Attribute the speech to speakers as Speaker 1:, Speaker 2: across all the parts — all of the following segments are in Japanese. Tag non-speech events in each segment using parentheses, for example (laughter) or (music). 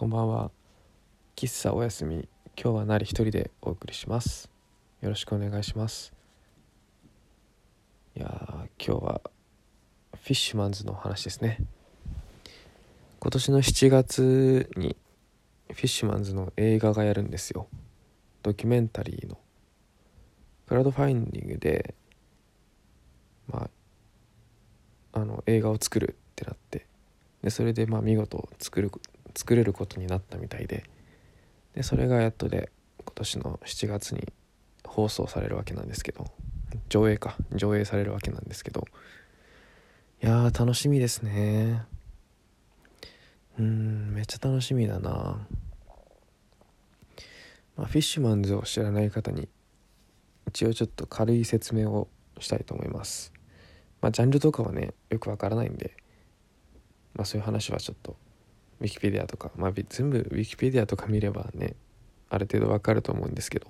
Speaker 1: こんばんは。喫茶おやすみ。今日はなり一人でお送りします。よろしくお願いします。いやー今日はフィッシュマンズの話ですね。今年の7月にフィッシュマンズの映画がやるんですよ。ドキュメンタリーの。クラウドファインディングでまああの映画を作るってなって。でそれでまあ見事作る作れることになったみたいで。でそれがやっとで今年の7月に放送されるわけなんですけど。上映か。上映されるわけなんですけど。いやー楽しみですね。うんめっちゃ楽しみだな、まあ、フィッシュマンズを知らない方に一応ちょっと軽い説明をしたいと思います。まあジャンルとかはねよくわからないんで。まあそういう話はちょっとウィキペディアとか、まあ、全部ウィキペディアとか見ればねある程度わかると思うんですけど。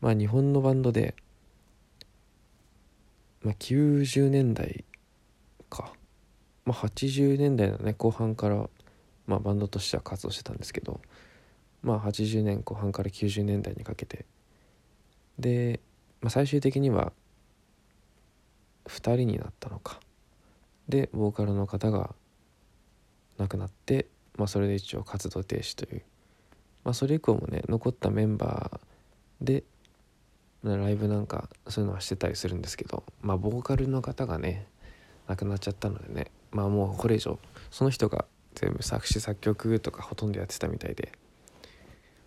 Speaker 1: まあ日本のバンドで、まあ、90年代か、まあ、80年代のね後半から、まあ、バンドとしては活動してたんですけど。まあ80年後半から90年代にかけて。で、まあ、最終的には2人になったのか。でボーカルの方が亡くなって、まあ、それで一応活動停止という、まあ、それ以降もね残ったメンバーでライブなんかそういうのはしてたりするんですけどまあボーカルの方がね亡くなっちゃったのでねまあもうこれ以上その人が全部作詞作曲とかほとんどやってたみたいで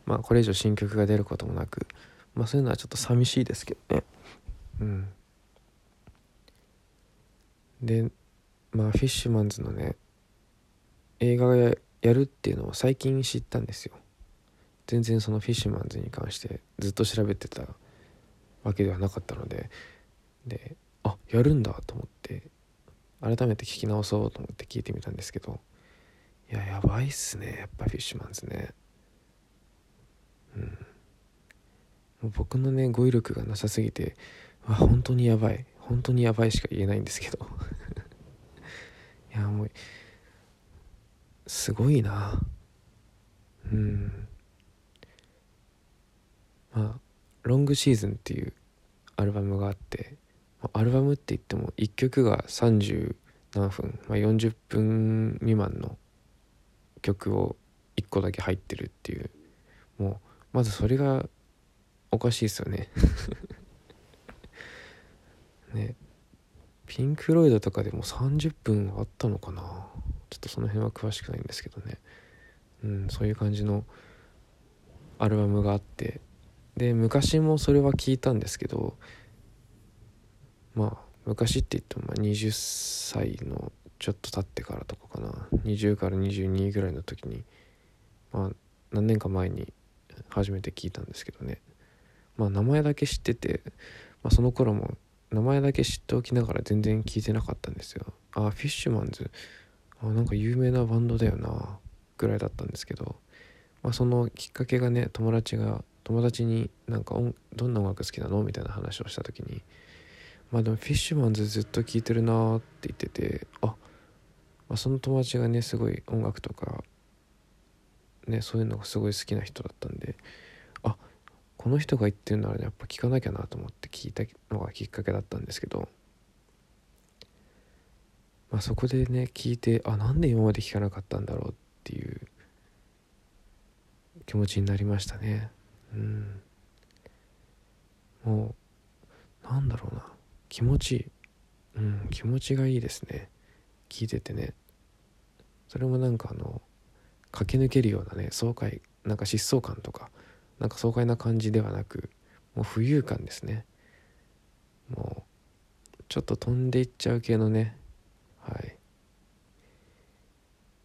Speaker 1: まあこれ以上新曲が出ることもなくまあそういうのはちょっと寂しいですけどね。うん。でまあフィッシュマンズのね映画がやるっていうのを最近知ったんですよ。全然そのフィッシュマンズに関してずっと調べてたわけではなかったので。であやるんだと思って改めて聞き直そうと思って聞いてみたんですけど。いややばいっすね。やっぱフィッシュマンズね。うん。僕のね語彙力がなさすぎてわ本当にやばい。本当にやばいしか言えないんですけど。(laughs) いやもうすごいな。うん。まあ「ロングシーズン」っていうアルバムがあってアルバムって言っても1曲が30何分、まあ、40分未満の曲を1個だけ入ってるっていう。もうまずそれがおかしいですよね。(laughs) ね。ピンク・ロイドとかでも30分あったのかな。ちょっとその辺は詳しくないんですけどね。うんそういう感じのアルバムがあって。で昔もそれは聞いたんですけどまあ昔って言ってもまあ20歳のちょっと経ってからとかかな。20から22ぐらいの時にまあ何年か前に初めて聞いたんですけどね。まあ名前だけ知ってて、まあ、その頃も名前だけ知っておきながら全然聞いてなかったんですよ。あフィッシュマンズ。あなんか有名なバンドだよなぐらいだったんですけど、まあ、そのきっかけがね友達が友達になんかどんな音楽好きなの？みたいな話をした時にまあでもフィッシュマンズずっと聴いてるなって言っててあ、まあ、その友達がねすごい音楽とかねそういうのがすごい好きな人だったんであこの人が言ってるならやっぱ聞かなきゃなと思って聞いたのがきっかけだったんですけどまあ、そこでね聞いてあなんで今まで聞かなかったんだろうっていう気持ちになりましたね。うん。もうなんだろうな。気持ちいいうん気持ちがいいですね。聞いててね。それもなんかあの駆け抜けるようなね爽快なんか疾走感とかなんか爽快な感じではなくもう浮遊感ですね。もうちょっと飛んでいっちゃう系のねはい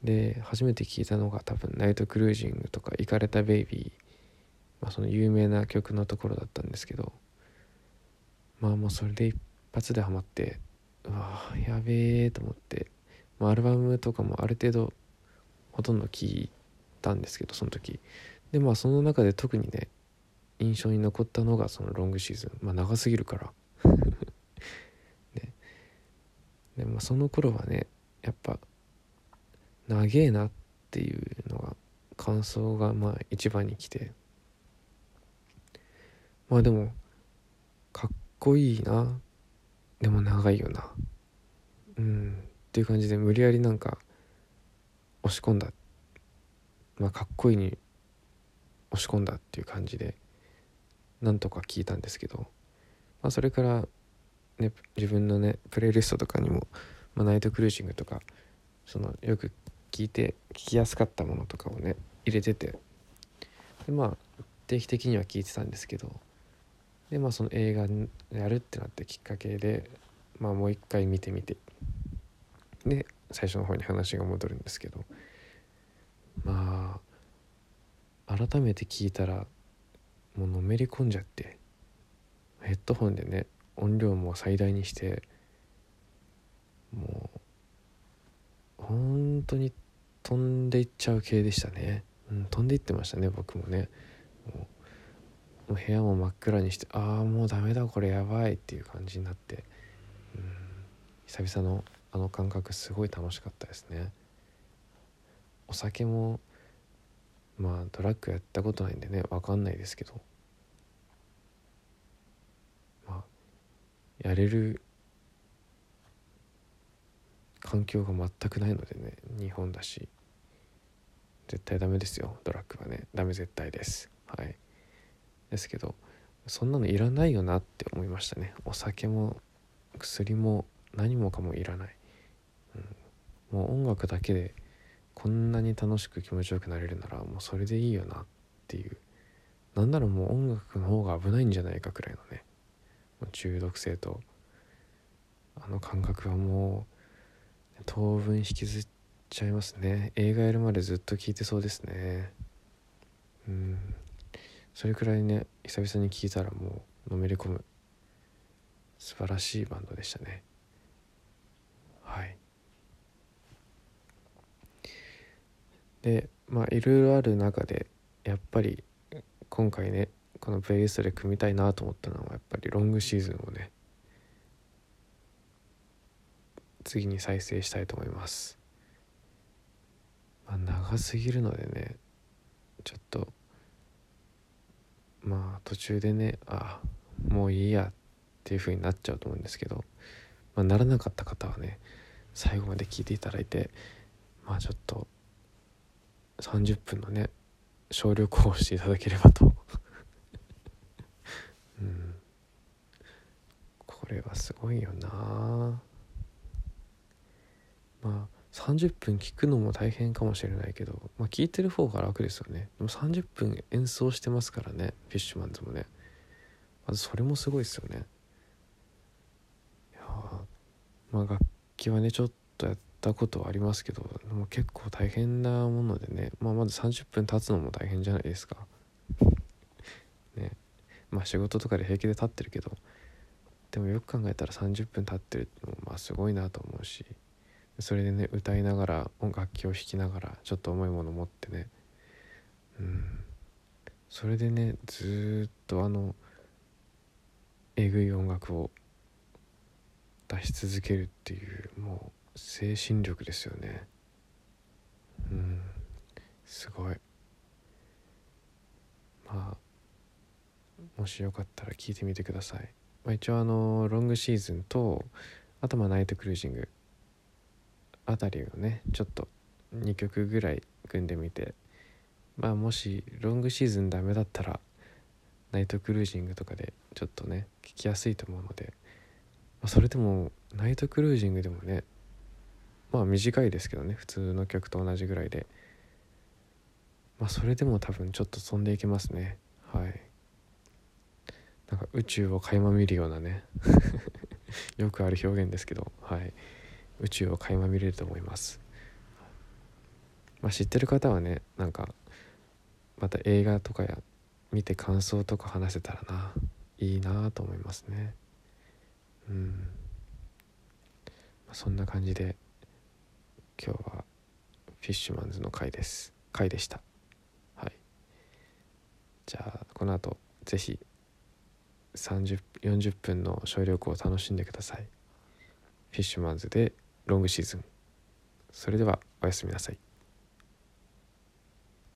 Speaker 1: で初めて聞いたのが多分「ナイトクルージング」とか「イカれたベイビー」まあ、その有名な曲のところだったんですけど。まあもうそれで一発でハマってうわやべえと思って、まあ、アルバムとかもある程度ほとんど聞いたんですけどその時。でまあその中で特にね印象に残ったのがそのロングシーズン。まあ長すぎるから。(laughs) でもその頃はねやっぱ長えなっていうのが感想がまあ一番に来て。まあでもかっこいいな。でも長いよな。うん。っていう感じで無理やりなんか押し込んだ。まあかっこいいに押し込んだっていう感じでなんとか聞いたんですけど、まあ、それからね自分のねプレイリストとかにも、まあ、ナイトクルージングとかそのよく聞いて聞きやすかったものとかをね入れてて。でまあ定期的には聞いてたんですけど。でまあその映画やるってなってきっかけでまあもう一回見てみて。で最初の方に話が戻るんですけど。まあ改めて聞いたらもうのめり込んじゃってヘッドホンでね音量も最大にしてもう本当に飛んでいっちゃう系でしたね、うん、飛んでいってましたね僕もね。もう部屋も真っ暗にしてああもうダメだこれやばいっていう感じになって、うん、久々のあの感覚すごい楽しかったですね。お酒もまあドラッグやったことないんでね分かんないですけど。まあやれる環境が全くないのでね日本だし。絶対ダメですよドラッグはね。ダメ絶対です。はい。ですけどそんなのいらないよなって思いましたね。お酒も薬も何もかもいらない、うん、もう音楽だけでこんなに楽しく気持ちよくなれるならもうそれでいいよなっていう。なんならもう音楽の方が危ないんじゃないかくらいのね。中毒性とあの感覚はもう当分引きずっちゃいますね。映画やるまでずっと聴いてそうですね。うん。それくらいね久々に聴いたらもうのめり込む。素晴らしいバンドでしたね。はい。でまあいろいろある中でやっぱり今回ねこのプレイリストで組みたいなと思ったのはやっぱりロングシーズンをね次に再生したいと思います、まあ、長すぎるのでねちょっとまあ途中でねあもういいやっていう風になっちゃうと思うんですけど、まあ、ならなかった方はね最後まで聞いていただいてまあちょっと30分のね省力をしていただければと。(laughs) うん。これはすごいよなまあ30分聞くのも大変かもしれないけど、まあ、聞いてる方が楽ですよね。でも30分演奏してますからねフィッシュマンズもね。まずそれもすごいですよね。いやまあ楽器はねちょっとやったことはありますけども結構大変なものでね、まあ、まず30分経つのも大変じゃないですか。ね。まあ仕事とかで平気で立ってるけどでもよく考えたら30分経ってるのもまあすごいなと思うし。それでね歌いながら楽器を弾きながらちょっと重いもの持ってね。うん。それでねずっとあのえぐい音楽を出し続けるっていうもう精神力ですよね。うん。すごい。まあもしよかったら聞いてみてください、まあ、一応あのロングシーズンとあとまあナイトクルージングあたりをねちょっと2曲ぐらい組んでみてまあもしロングシーズンダメだったらナイトクルージングとかでちょっとね聞きやすいと思うので、まあ、それでもナイトクルージングでもねまあ短いですけどね普通の曲と同じぐらいで。まあそれでも多分ちょっと飛んでいけますね。はい。なんか宇宙を垣間見るようなね (laughs) よくある表現ですけどはい。宇宙を垣間見れると思います、まあ、知ってる方はねなんかまた映画とかや見て感想とか話せたらないいなと思いますね。うん、まあ、そんな感じで今日はフィッシュマンズの回です。回でした。はい。じゃあこの後是非3040分の省力を楽しんでください。フィッシュマンズでロングシーズン。それではおやすみなさい。